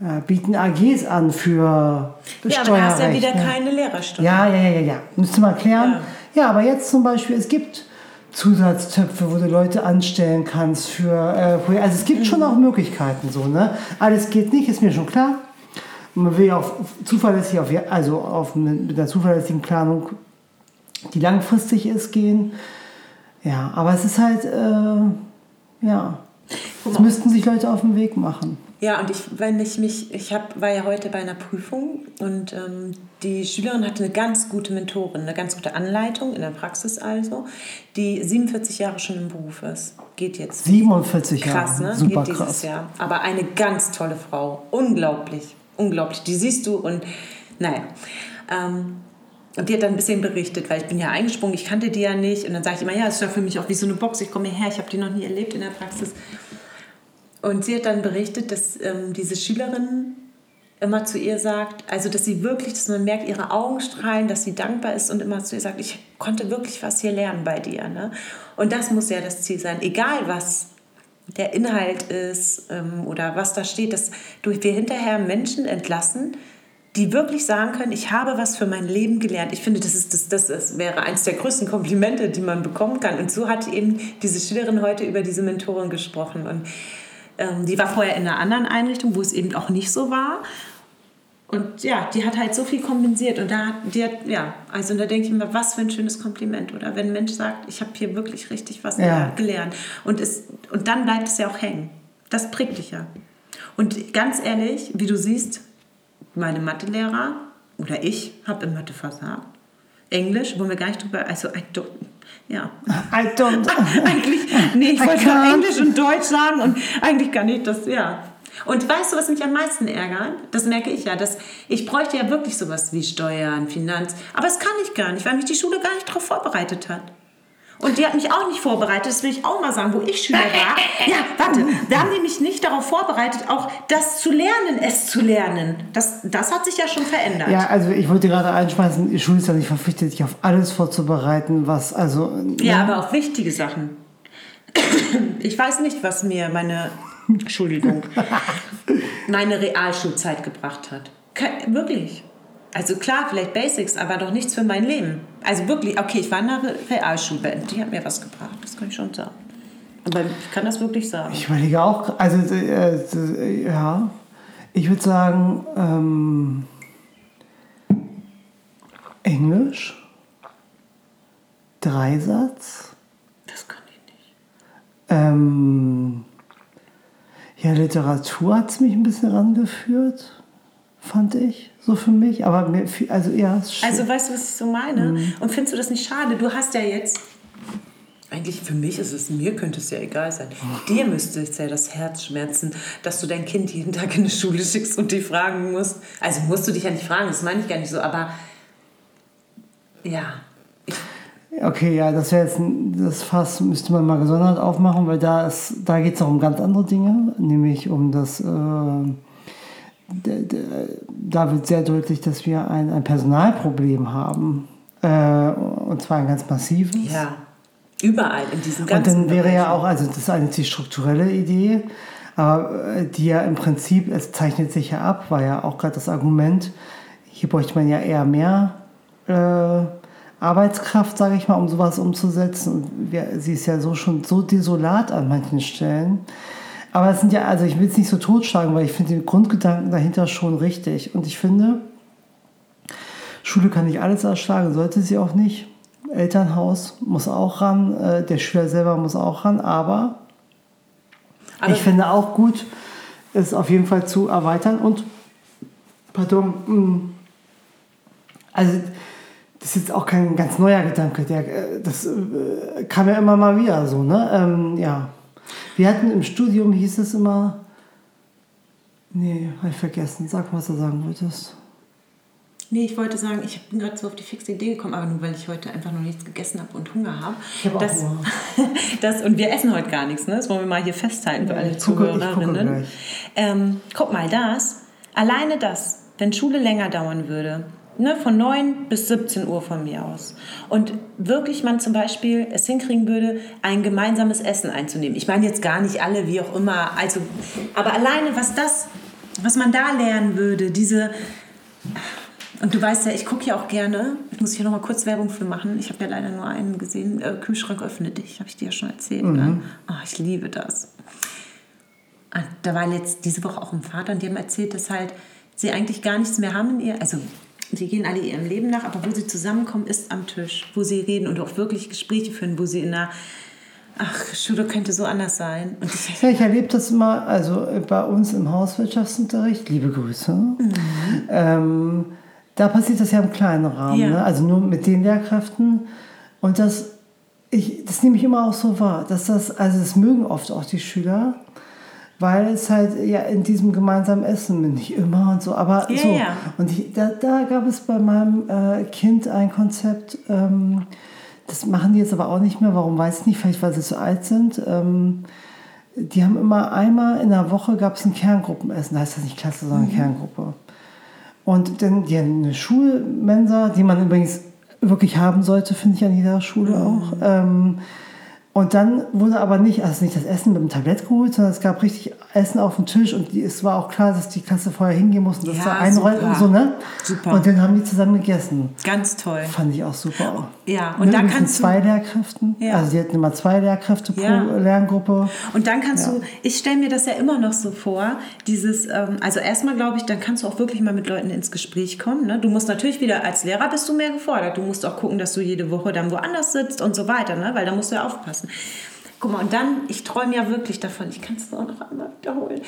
äh, bieten AGs an für ja, aber da hast ja wieder ne? keine Lehrerstunde. Ja, ja, ja, ja, ja. Müsste man klären. Ja. aber jetzt zum Beispiel, es gibt Zusatztöpfe, wo du Leute anstellen kannst für äh, Projekte. Also es gibt schon auch Möglichkeiten so, ne? Alles geht nicht, ist mir schon klar. Man will ja auch zuverlässig auf, also auf mit einer zuverlässigen Planung, die langfristig ist, gehen. Ja, aber es ist halt, äh, ja, es müssten sich Leute auf den Weg machen. Ja, und ich, wenn ich mich, ich hab, war ja heute bei einer Prüfung und ähm, die Schülerin hatte eine ganz gute Mentorin, eine ganz gute Anleitung in der Praxis also, die 47 Jahre schon im Beruf ist. Geht jetzt. 47 Krass, Jahre, ne? super Geht dieses krass. Jahr. Aber eine ganz tolle Frau. Unglaublich. Unglaublich. Die siehst du und naja. Ähm, und die hat dann ein bisschen berichtet, weil ich bin ja eingesprungen, ich kannte die ja nicht. Und dann sage ich immer, ja, das ist ja für mich auch wie so eine Box. Ich komme hierher, ich habe die noch nie erlebt in der Praxis. Und sie hat dann berichtet, dass ähm, diese Schülerin immer zu ihr sagt, also dass sie wirklich, dass man merkt, ihre Augen strahlen, dass sie dankbar ist und immer zu ihr sagt, ich konnte wirklich was hier lernen bei dir. Ne? Und das muss ja das Ziel sein, egal was der Inhalt ist ähm, oder was da steht, dass wir hinterher Menschen entlassen, die wirklich sagen können, ich habe was für mein Leben gelernt. Ich finde, das, ist, das, das, das wäre eines der größten Komplimente, die man bekommen kann. Und so hat eben diese Schülerin heute über diese Mentorin gesprochen. Und ähm, die war vorher in einer anderen Einrichtung, wo es eben auch nicht so war. Und ja, die hat halt so viel kompensiert. Und da, die hat, ja, also da denke ich mir, was für ein schönes Kompliment. Oder wenn ein Mensch sagt, ich habe hier wirklich richtig was Ja. gelernt. Und, es, und dann bleibt es ja auch hängen. Das prägt dich ja. Und ganz ehrlich, wie du siehst, meine Mathelehrer oder ich habe in Mathe versagt. Englisch, wollen wir gar nicht drüber, also I don't, ja. I don't. eigentlich, nee, ich wollte can't. Englisch und Deutsch sagen und eigentlich kann ich das, ja. Und weißt du, was mich am meisten ärgert? Das merke ich ja, dass ich bräuchte ja wirklich sowas wie Steuern, Finanz, aber das kann ich gar nicht, weil mich die Schule gar nicht darauf vorbereitet hat. Und die hat mich auch nicht vorbereitet, das will ich auch mal sagen, wo ich Schüler war. Ja, warte, da haben die mich nicht darauf vorbereitet, auch das zu lernen, es zu lernen. Das, das hat sich ja schon verändert. Ja, also ich wollte gerade einschmeißen, die Schule ist ja nicht verpflichtet, sich auf alles vorzubereiten, was also. Ja, aber auch wichtige Sachen. Ich weiß nicht, was mir meine, Entschuldigung, meine Realschulzeit gebracht hat. Ke- Wirklich. Also klar, vielleicht Basics, aber doch nichts für mein Leben. Also wirklich, okay, ich war in einer Re- Realschule, die hat mir was gebracht, das kann ich schon sagen. Aber ich kann das wirklich sagen. Ich überlege auch, also äh, äh, ja, ich würde sagen, ähm, Englisch, Dreisatz, Das kann ich nicht. ähm, ja, Literatur hat es mich ein bisschen rangeführt, fand ich, so für mich, aber mir, also ja, es ist Also weißt du, was ich so meine? Und findest du das nicht schade? Du hast ja jetzt. Eigentlich für mich ist es, mir könnte es ja egal sein. Dir müsste es ja das Herz schmerzen, dass du dein Kind jeden Tag in die Schule schickst und die fragen musst. Also musst du dich ja nicht fragen, das meine ich gar nicht so, aber ja. Okay, ja, das wäre jetzt ein, das Fass müsste man mal gesondert aufmachen, weil da ist, da geht es auch um ganz andere Dinge, nämlich um das, äh, da wird sehr deutlich, dass wir ein, ein Personalproblem haben. Äh, und zwar ein ganz massives. ja. Überall in diesen Und ganzen dann wäre ja auch, also das ist eine die strukturelle Idee, aber äh, die ja im Prinzip, es zeichnet sich ja ab, war ja auch gerade das Argument, hier bräuchte man ja eher mehr äh, Arbeitskraft, sage ich mal, um sowas umzusetzen. Und wir, sie ist ja so schon so desolat an manchen Stellen. Aber es sind ja, also ich will es nicht so totschlagen, weil ich finde den Grundgedanken dahinter schon richtig. Und ich finde, Schule kann nicht alles erschlagen, sollte sie auch nicht. Elternhaus muss auch ran, äh, der Schüler selber muss auch ran, aber, Aber- ich finde auch gut, es auf jeden Fall zu erweitern und, pardon, mh, also das ist jetzt auch kein ganz neuer Gedanke, der, äh, das äh, kam ja immer mal wieder so, ne? Ähm, ja. Wir hatten im Studium, hieß es immer, nee, hab ich vergessen, sag, was du sagen wolltest. Nee, ich wollte sagen, ich bin gerade so auf die fixe Idee gekommen, aber nur weil ich heute einfach noch nichts gegessen habe und Hunger habe. Ich hab auch das, Hunger. das, und wir essen heute gar nichts, ne? Das wollen wir mal hier festhalten für Ja, alle gucke- gucke Zuhörerinnen. gleich. Ähm, guck mal, das, alleine das, wenn Schule länger dauern würde, ne, von 9 bis 17 Uhr von mir aus, und wirklich man zum Beispiel es hinkriegen würde, ein gemeinsames Essen einzunehmen. Ich meine jetzt gar nicht alle, wie auch immer, also, aber alleine was das, was man da lernen würde, diese und du weißt ja, ich gucke ja auch gerne, ich muss hier nochmal kurz Werbung für machen. Ich habe ja leider nur einen gesehen. Äh, Kühlschrank öffne dich, habe ich dir ja schon erzählt. Ne? Oh, ich liebe das. Ah, Da war jetzt diese Woche auch ein Vater und die haben erzählt, dass halt sie eigentlich gar nichts mehr haben in ihr, also sie gehen alle ihrem Leben nach, aber wo sie zusammenkommen, ist am Tisch, wo sie reden und auch wirklich Gespräche führen, wo sie in einer, ach, Schule könnte so anders sein. Ja, ich erlebe das immer, also bei uns im Hauswirtschaftsunterricht, liebe Grüße, ähm, da passiert das ja im kleinen Rahmen, Ja. ne? also nur mit den Lehrkräften. Und das, ich, das nehme ich immer auch so wahr, dass das, also das mögen oft auch die Schüler, weil es halt ja in diesem gemeinsamen Essen bin, nicht immer und so, aber Ja, so. ja. Und ich, da, da gab es bei meinem äh, Kind ein Konzept, ähm, das machen die jetzt aber auch nicht mehr, warum weiß ich nicht, vielleicht weil sie zu alt sind. Ähm, die haben immer einmal in der Woche gab es ein Kerngruppenessen, da heißt das nicht Klasse, sondern Kerngruppe. Und dann die eine Schulmensa, die man übrigens wirklich haben sollte, finde ich an jeder Schule Mhm. auch. Ähm, und dann wurde aber nicht, also nicht das Essen mit dem Tablett geholt, sondern es gab richtig Essen auf dem Tisch und die, es war auch klar, dass die Klasse vorher hingehen musste und das Ja, da super. und so, ne? Super. Und dann haben die zusammen gegessen. Ganz toll. Fand ich auch super. Ja, und Mit da übrigens kannst du- zwei Lehrkräften. Ja. Also die hatten immer zwei Lehrkräfte pro Ja. Lerngruppe. Und dann kannst du, ich stelle mir das ja immer noch so vor, dieses, ähm, also erstmal glaube ich, dann kannst du auch wirklich mal mit Leuten ins Gespräch kommen. Ne? Du musst natürlich wieder, als Lehrer bist du mehr gefordert. Du musst auch gucken, dass du jede Woche dann woanders sitzt und so weiter, ne? weil da musst du ja aufpassen. Guck mal, und dann, ich träume ja wirklich davon, ich kann es auch noch einmal wiederholen,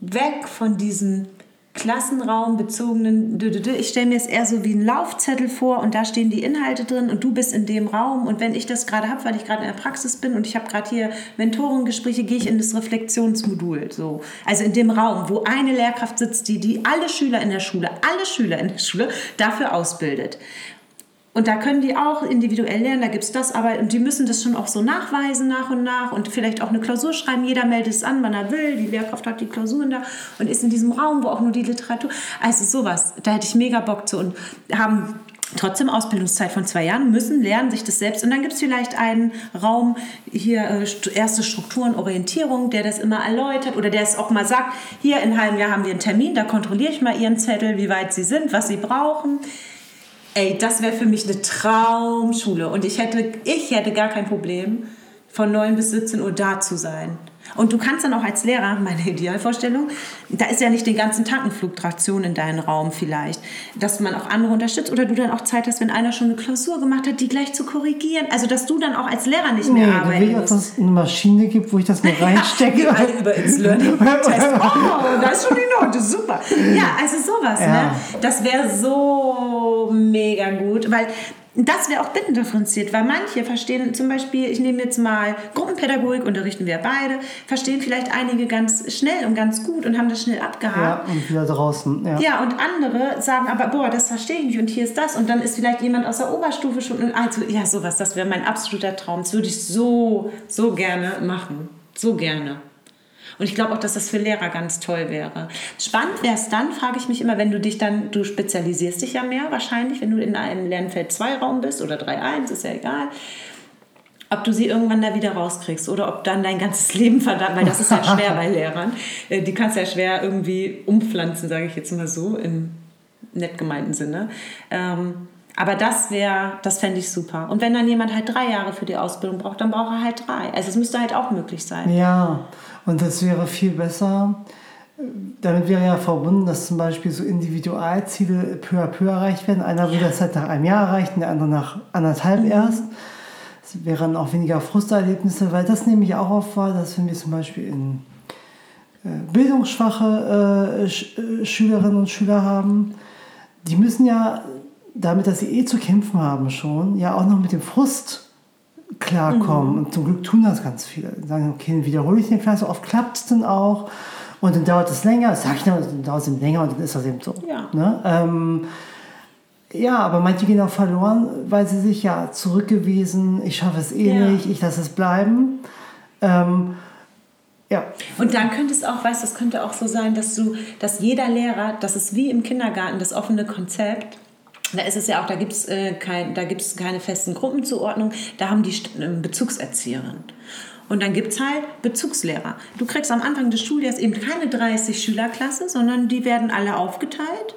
weg von diesen klassenraumbezogenen, ich stelle mir es eher so wie ein Laufzettel vor und da stehen die Inhalte drin und du bist in dem Raum und wenn ich das gerade habe, weil ich gerade in der Praxis bin und ich habe gerade hier Mentorengespräche, gehe ich in das Reflexionsmodul. So. Also in dem Raum, wo eine Lehrkraft sitzt, die, die alle Schüler in der Schule, alle Schüler in der Schule dafür ausbildet. Und da können die auch individuell lernen, da gibt es das, aber und die müssen das schon auch so nachweisen nach und nach und vielleicht auch eine Klausur schreiben. Jeder meldet es an, wann er will. Die Lehrkraft hat die Klausuren da und ist in diesem Raum, wo auch nur die Literatur. Also sowas, da hätte ich mega Bock zu und haben trotzdem Ausbildungszeit von zwei Jahren, müssen lernen sich das selbst. Und dann gibt es vielleicht einen Raum, hier äh, st- erste Strukturen, Orientierung, der das immer erläutert oder der es auch mal sagt, hier in einem halben Jahr haben wir einen Termin, da kontrolliere ich mal Ihren Zettel, wie weit Sie sind, was Sie brauchen. Ey, das wäre für mich eine Traumschule. Und ich hätte, ich hätte gar kein Problem, von 9 bis 17 Uhr da zu sein. Und du kannst dann auch als Lehrer, meine Idealvorstellung, da ist ja nicht den ganzen Tag eine Fluktuation in deinem Raum vielleicht, dass man auch andere unterstützt oder du dann auch Zeit hast, wenn einer schon eine Klausur gemacht hat, die gleich zu korrigieren. Also, dass du dann auch als Lehrer nicht Nee, mehr will arbeiten musst. dass es eine Maschine gibt, wo ich das mal reinstecke. Alle über ins Learning Test. Oh, da ist schon die Note, super. Ja, also sowas, Ja. ne? Das wäre so mega gut, weil das wäre auch bittendifferenziert, weil manche verstehen zum Beispiel, ich nehme jetzt mal Gruppenpädagogik, unterrichten wir beide, verstehen vielleicht einige ganz schnell und ganz gut und haben das schnell abgehakt. Ja, und wieder draußen. Ja. Ja, und andere sagen aber, boah, das verstehe ich nicht und hier ist das. Und dann ist vielleicht jemand aus der Oberstufe schon. Und also, ja, sowas, das wäre mein absoluter Traum. Das würde ich so, so gerne machen. So gerne. Und ich glaube auch, dass das für Lehrer ganz toll wäre. Spannend wäre es dann, frage ich mich immer, wenn du dich dann, du spezialisierst dich ja mehr wahrscheinlich, wenn du in einem Lernfeld 2 Raum bist oder 3.1, ist ja egal ob du sie irgendwann da wieder rauskriegst oder ob dann dein ganzes Leben verdammt, weil das ist ja schwer bei Lehrern. Äh, Die kannst ja schwer irgendwie umpflanzen, sage ich jetzt mal so, im nett gemeinten Sinne. Ähm, aber das wäre, das fände ich super. Und wenn dann jemand halt drei Jahre für die Ausbildung braucht, dann braucht er halt drei. Also es müsste halt auch möglich sein. Ja, und das wäre viel besser. Damit wäre ja verbunden, dass zum Beispiel so Individualziele peu à peu erreicht werden. Einer will das halt nach einem Jahr erreichen, der andere nach anderthalb Mhm. erst. Es wären auch weniger Frusterlebnisse, weil das nehme ich auch auf wahr, dass wenn wir zum Beispiel in äh, bildungsschwache äh, Sch äh, Schülerinnen und Schüler haben, die müssen ja, damit dass sie eh zu kämpfen haben schon, ja auch noch mit dem Frust klarkommen. Und zum Glück tun das ganz viele. Sagen, okay, dann wiederhole ich den Klasse, oft klappt es dann auch. Und dann dauert es länger, das sag ich noch, dann dauert es eben länger und dann ist das eben so. Ja. Ne? Ähm, ja, aber manche gehen auch verloren, weil sie sich ja zurückgewiesen, ich schaffe es eh Ja. nicht, ich lasse es bleiben. Ähm, ja, Und dann könnte es auch, weißt du, es könnte auch so sein, dass du, dass jeder Lehrer, das ist wie im Kindergarten, das offene Konzept, da ist es ja auch, da gibt es äh, kein, keine festen Gruppenzuordnungen, da haben die äh, Bezugserzieherin. Und dann gibt es halt Bezugslehrer. Du kriegst am Anfang des Schuljahres eben keine 30 Schülerklasse, sondern die werden alle aufgeteilt.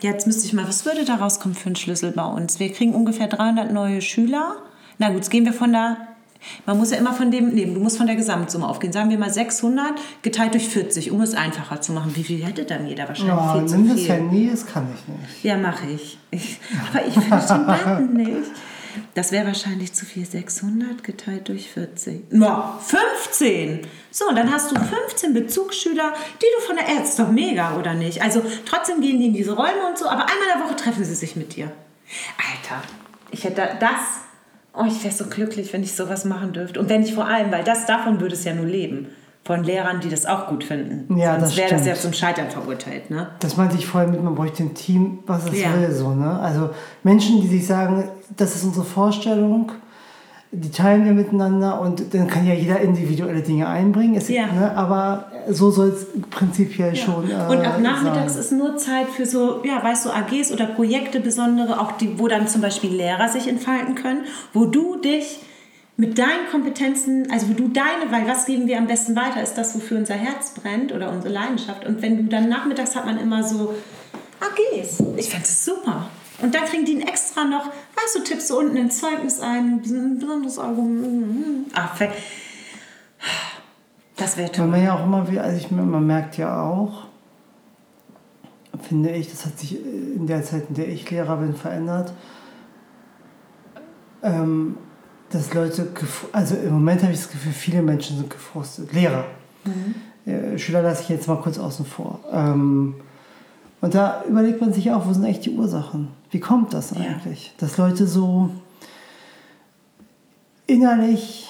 Jetzt müsste ich mal, was würde da rauskommen für einen Schlüssel bei uns? Wir kriegen ungefähr 300 neue Schüler. Na gut, jetzt gehen wir von der, man muss ja immer von dem nehmen, du musst von der Gesamtsumme aufgehen. Sagen wir mal 600 geteilt durch 40, um es einfacher zu machen. Wie viel hätte dann jeder? Wahrscheinlich ja viel zu nimm das. Handy, das kann ich nicht. Ja, mache ich. ich. Aber ich finde den Button nicht. Das wäre wahrscheinlich zu viel. 600 geteilt durch 40. No, 15! So, und dann hast du 15 Bezugsschüler, die du von der Erde. Ist doch mega, oder nicht? Also, trotzdem gehen die in diese Räume und so, aber einmal in der Woche treffen sie sich mit dir. Alter, ich hätte das. Oh, ich wäre so glücklich, wenn ich sowas machen dürfte. Und wenn ich vor allem, weil das davon würde es ja nur leben. Von Lehrern, die das auch gut finden. Ja, Sonst das wäre das ja zum Scheitern verurteilt, ne? Das meinte ich vorhin mit, man bräuchte ein Team, was es Ja. will. So, ne? Also Menschen, die sich sagen, das ist unsere Vorstellung, die teilen wir miteinander und dann kann ja jeder individuelle Dinge einbringen. Es, Ja. ne, aber so soll es prinzipiell schon. Äh, und auch nachmittags sein. ist nur Zeit für so, ja, weißt du, AGs oder Projekte besondere, auch die, wo dann zum Beispiel Lehrer sich entfalten können, wo du dich mit deinen Kompetenzen, also wo du deine, weil was geben wir am besten weiter, ist das, wofür unser Herz brennt oder unsere Leidenschaft. Und wenn du dann nachmittags hat man immer so AGs. Ich fände es super. Und dann kriegen die ein extra noch, weißt du, tippst du unten ins Zeugnis ein, ein besonderes Album. Ach, das wäre Weil toll. man ja auch immer wieder, also ich, man merkt ja auch, finde ich, das hat sich in der Zeit, in der ich Lehrer bin, verändert, ähm, dass Leute, also im Moment habe ich das Gefühl, viele Menschen sind gefrustet. Lehrer. Äh, Schüler lasse ich jetzt mal kurz außen vor. Ähm, und da überlegt man sich auch, wo sind eigentlich die Ursachen? Wie kommt das eigentlich? Dass Leute so innerlich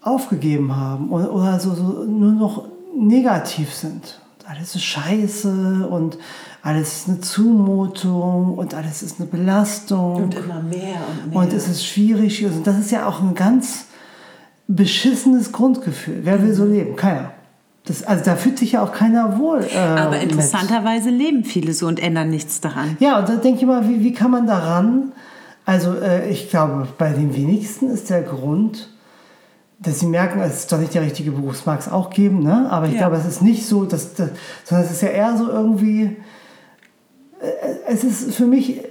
aufgegeben haben oder, oder so, so nur noch negativ sind. Alles ist scheiße und alles ist eine Zumutung und alles ist eine Belastung Und immer mehr und mehr. und es ist schwierig. Und das ist ja auch ein ganz beschissenes Grundgefühl. Wer will so leben? Keiner. Das, also da fühlt sich ja auch keiner wohl. Äh, Aber mit. interessanterweise leben viele so und ändern nichts daran. Ja, und da denke ich mal, wie, wie kann man daran? Also äh, ich glaube, bei den wenigsten ist der Grund, dass sie merken, es ist doch nicht der richtige Beruf. Es mag es auch geben, ne? aber ich Ja. glaube, es ist nicht so, dass, dass, sondern es ist ja eher so irgendwie, äh, es ist für mich äh,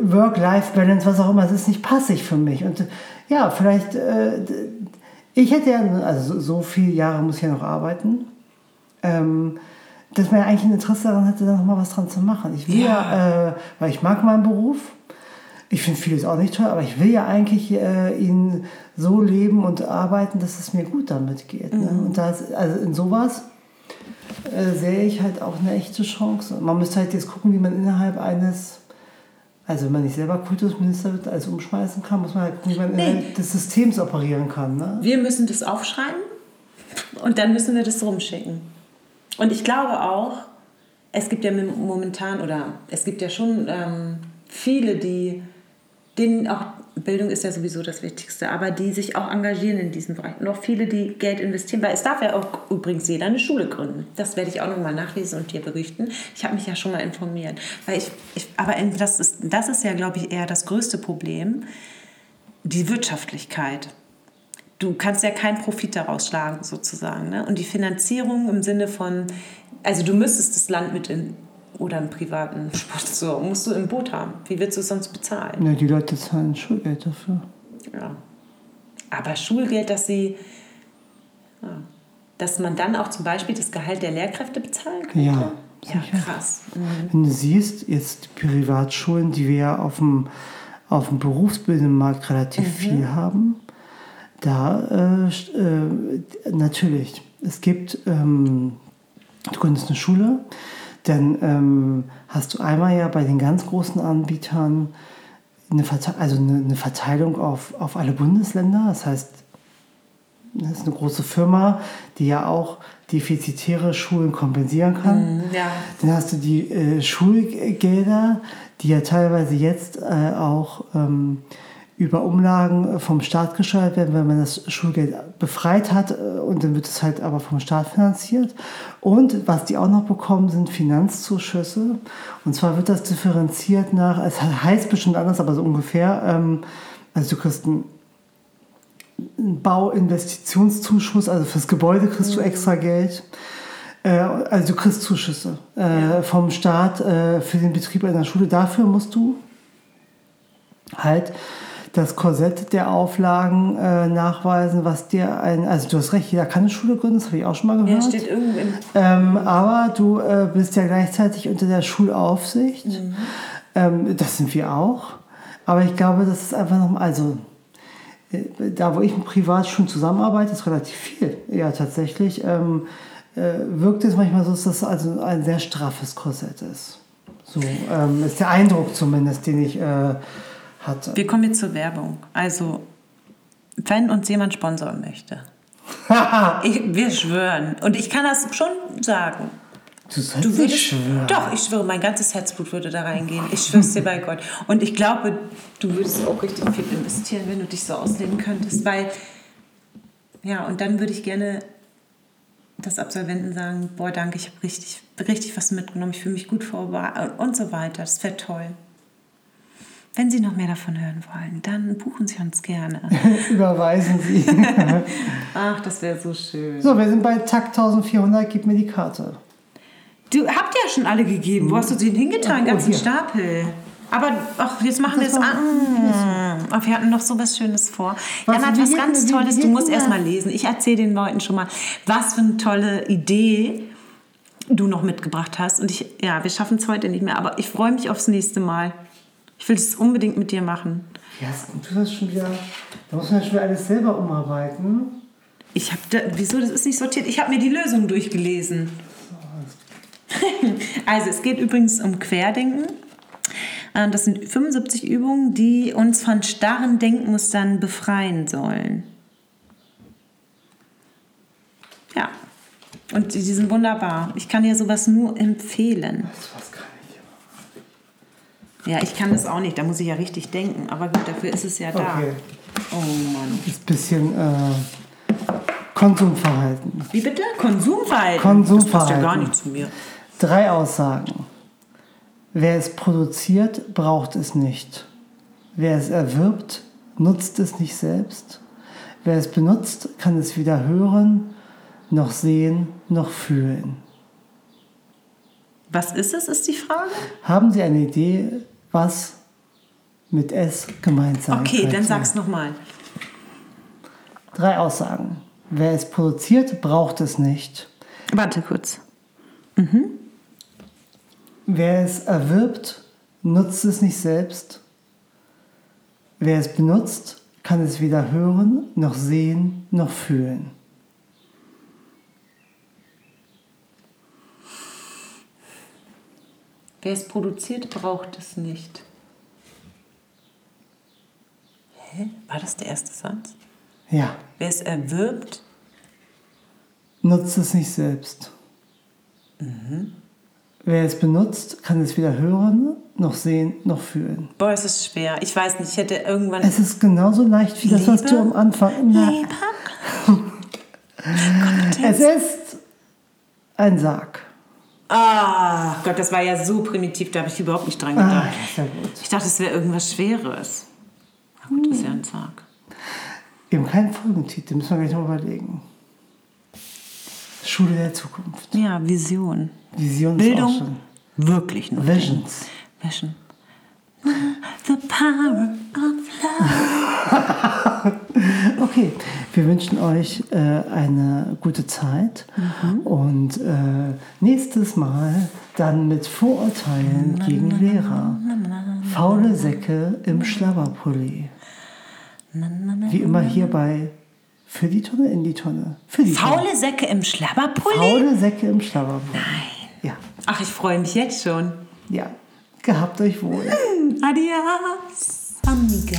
Work-Life-Balance, was auch immer, es ist nicht passig für mich. Und äh, ja, vielleicht, äh, ich hätte ja, also so, so viele Jahre muss ich ja noch arbeiten, ähm, dass man ja eigentlich ein Interesse daran hätte, da noch mal was dran zu machen. Ich will ja, äh, weil ich mag meinen Beruf. Ich finde vieles auch nicht toll, aber ich will ja eigentlich äh, ihn so leben und arbeiten, dass es mir gut damit geht. Ne? Und da ist, also in sowas äh, sehe ich halt auch eine echte Chance. Man müsste halt jetzt gucken, wie man innerhalb eines, also wenn man nicht selber Kultusminister wird, alles umschmeißen kann, muss man halt gucken, wie man innerhalb des Systems operieren kann. Ne? Wir müssen das aufschreiben und dann müssen wir das rumschicken. Und ich glaube auch, es gibt ja momentan, oder es gibt ja schon ähm, viele, die, denen auch, Bildung ist ja sowieso das Wichtigste, aber die sich auch engagieren in diesem Bereich. Und auch viele, die Geld investieren, weil es darf ja auch übrigens jeder eine Schule gründen. Das werde ich auch nochmal nachlesen und dir berichten. Ich habe mich ja schon mal informiert. Weil ich, ich, aber das ist, das ist ja, glaube ich, eher das größte Problem, die Wirtschaftlichkeit du kannst ja keinen Profit daraus schlagen, sozusagen. Ne? Und die Finanzierung im Sinne von, also du müsstest das Land mit in oder einen privaten Sponsor, musst du im Boot haben. Wie willst du es sonst bezahlen? Ja, die Leute zahlen Schulgeld dafür. Ja. Aber Schulgeld, dass sie, ja, dass man dann auch zum Beispiel das Gehalt der Lehrkräfte bezahlen könnte? Ja, Ja, krass. Mhm. Wenn du siehst, jetzt die Privatschulen, die wir ja auf dem, auf dem Berufsbildungsmarkt relativ viel haben, da äh, äh, natürlich, es gibt, ähm, du gründest eine Schule, dann ähm, hast du einmal ja bei den ganz großen Anbietern eine, Verte also eine, eine Verteilung auf, auf alle Bundesländer. Das heißt, das ist eine große Firma, die ja auch defizitäre Schulen kompensieren kann. Mhm, Ja. Dann hast du die äh, Schulgelder, die ja teilweise jetzt äh, auch ähm, über Umlagen vom Staat gesteuert werden, wenn man das Schulgeld befreit hat äh, und dann wird es halt aber vom Staat finanziert. Und was die auch noch bekommen, sind Finanzzuschüsse. Und zwar wird das differenziert nach, es heißt bestimmt anders, aber so ungefähr. Ähm, also du kriegst einen Bauinvestitionszuschuss, also fürs Gebäude kriegst du extra Geld. Äh, also du kriegst Zuschüsse äh, vom Staat äh, für den Betrieb einer Schule. Dafür musst du halt das Korsett der Auflagen äh, nachweisen, was dir ein, also du hast recht, jeder kann eine Schule gründen, das habe ich auch schon mal Ja, gehört. steht irgendwo im Ähm, aber du äh, bist ja gleichzeitig unter der Schulaufsicht. Ähm, das sind wir auch. Aber ich glaube, das ist einfach noch, also äh, da, wo ich mit Privatschulen zusammenarbeite, ist relativ viel. Ja, tatsächlich ähm, äh, wirkt es manchmal so, dass das also ein sehr straffes Korsett ist. So ähm, ist der Eindruck zumindest, den ich äh, hatte. Wir kommen jetzt zur Werbung. Also, wenn uns jemand sponsoren möchte, ich, wir schwören. Und ich kann das schon sagen. Du sollst Du würdest, schwören. doch, ich schwöre, mein ganzes Herzblut würde da reingehen. Ich schwör's dir bei Gott. Und ich glaube, du würdest auch richtig viel investieren, wenn du dich so ausleben könntest, weil, ja, und dann würde ich gerne das Absolventen sagen, boah, danke, ich habe richtig, richtig was mitgenommen, ich fühle mich gut vorbereitet und so weiter. Das wäre toll. Wenn Sie noch mehr davon hören wollen, dann buchen Sie uns gerne. Überweisen Sie. Ach, das wäre so schön. so, wir sind bei Takt 1400. Gib mir die Karte. Du habt ja schon alle gegeben. Wo hast du den hingetan? Oh, ganzen hier. Stapel. Aber ach, jetzt machen wir es an. Ach, wir hatten noch so was Schönes vor. Was- Jan hat was ganz denn- wie- Tolles. Du musst denn erst mal lesen. Ich erzähle den Leuten schon mal, was für eine tolle Idee du noch mitgebracht hast. Und ich, ja, wir schaffen es heute nicht mehr. Aber ich freue mich aufs nächste Mal. Ich will es unbedingt mit dir machen. Ja, du hast schon wieder. Da muss man ja schon wieder alles selber umarbeiten. Ich habe da, wieso, das ist nicht sortiert. Ich habe mir die Lösung durchgelesen. Also es geht übrigens um Querdenken. Äh, Das sind 75 Übungen, die uns von starren Denkmustern befreien sollen. Ja, und die sind wunderbar. Ich kann dir sowas nur empfehlen. Das was kann ich. Ja, ich kann das auch nicht, da muss ich ja richtig denken. Aber gut, dafür ist es ja da. Okay. Oh Mann. Das ist ein bisschen äh, Konsumverhalten. Wie bitte? Konsumverhalten. Konsumverhalten. Das passt ja gar nicht zu mir. Drei Aussagen. Wer es produziert, braucht es nicht. Wer es erwirbt, nutzt es nicht selbst. Wer es benutzt, kann es weder hören, noch sehen, noch fühlen. Was ist es, ist die Frage? Haben Sie eine Idee, was mit S gemeint sein Okay, könnte? dann sag's nochmal. Drei Aussagen. Wer es produziert, braucht es nicht. Warte kurz. Wer es erwirbt, nutzt es nicht selbst. Wer es benutzt, kann es weder hören, noch sehen, noch fühlen. Wer es produziert, braucht es nicht. Hä? War das der erste Satz? Ja, Wer es erwirbt, nutzt es nicht selbst. Wer es benutzt, kann es weder hören, noch sehen, noch fühlen. boah, es ist schwer. Ich weiß nicht, ich hätte irgendwann. Es ist genauso leicht wie das, was du am Anfang. Na, Liebe? es ist ein Sarg. Ah, Gott, das war ja so primitiv, da habe ich überhaupt nicht dran Ah, gedacht. ja gut. Ich dachte, es wäre irgendwas Schweres. Na gut, das ist ja ein Sarg. Haben keinen Folgentitel, müssen wir gleich noch überlegen. Schule der Zukunft. Ja, Vision. Vision ist auch Bildung schon. wirklich noch. Visions. Vision. The power of love. Okay, wir wünschen euch äh, eine gute Zeit und äh, nächstes Mal dann mit Vorurteilen gegen Lehrer. Faule Säcke im Schlabberpulli. Wie immer hierbei für die Tonne in die Tonne. Für die Tonne. Faule Säcke im Schlabberpulli? Faule Säcke im Schlabberpulli. Nein. Ja, Ach, ich freue mich jetzt schon. ja. Gehabt euch wohl. Adios, amiga.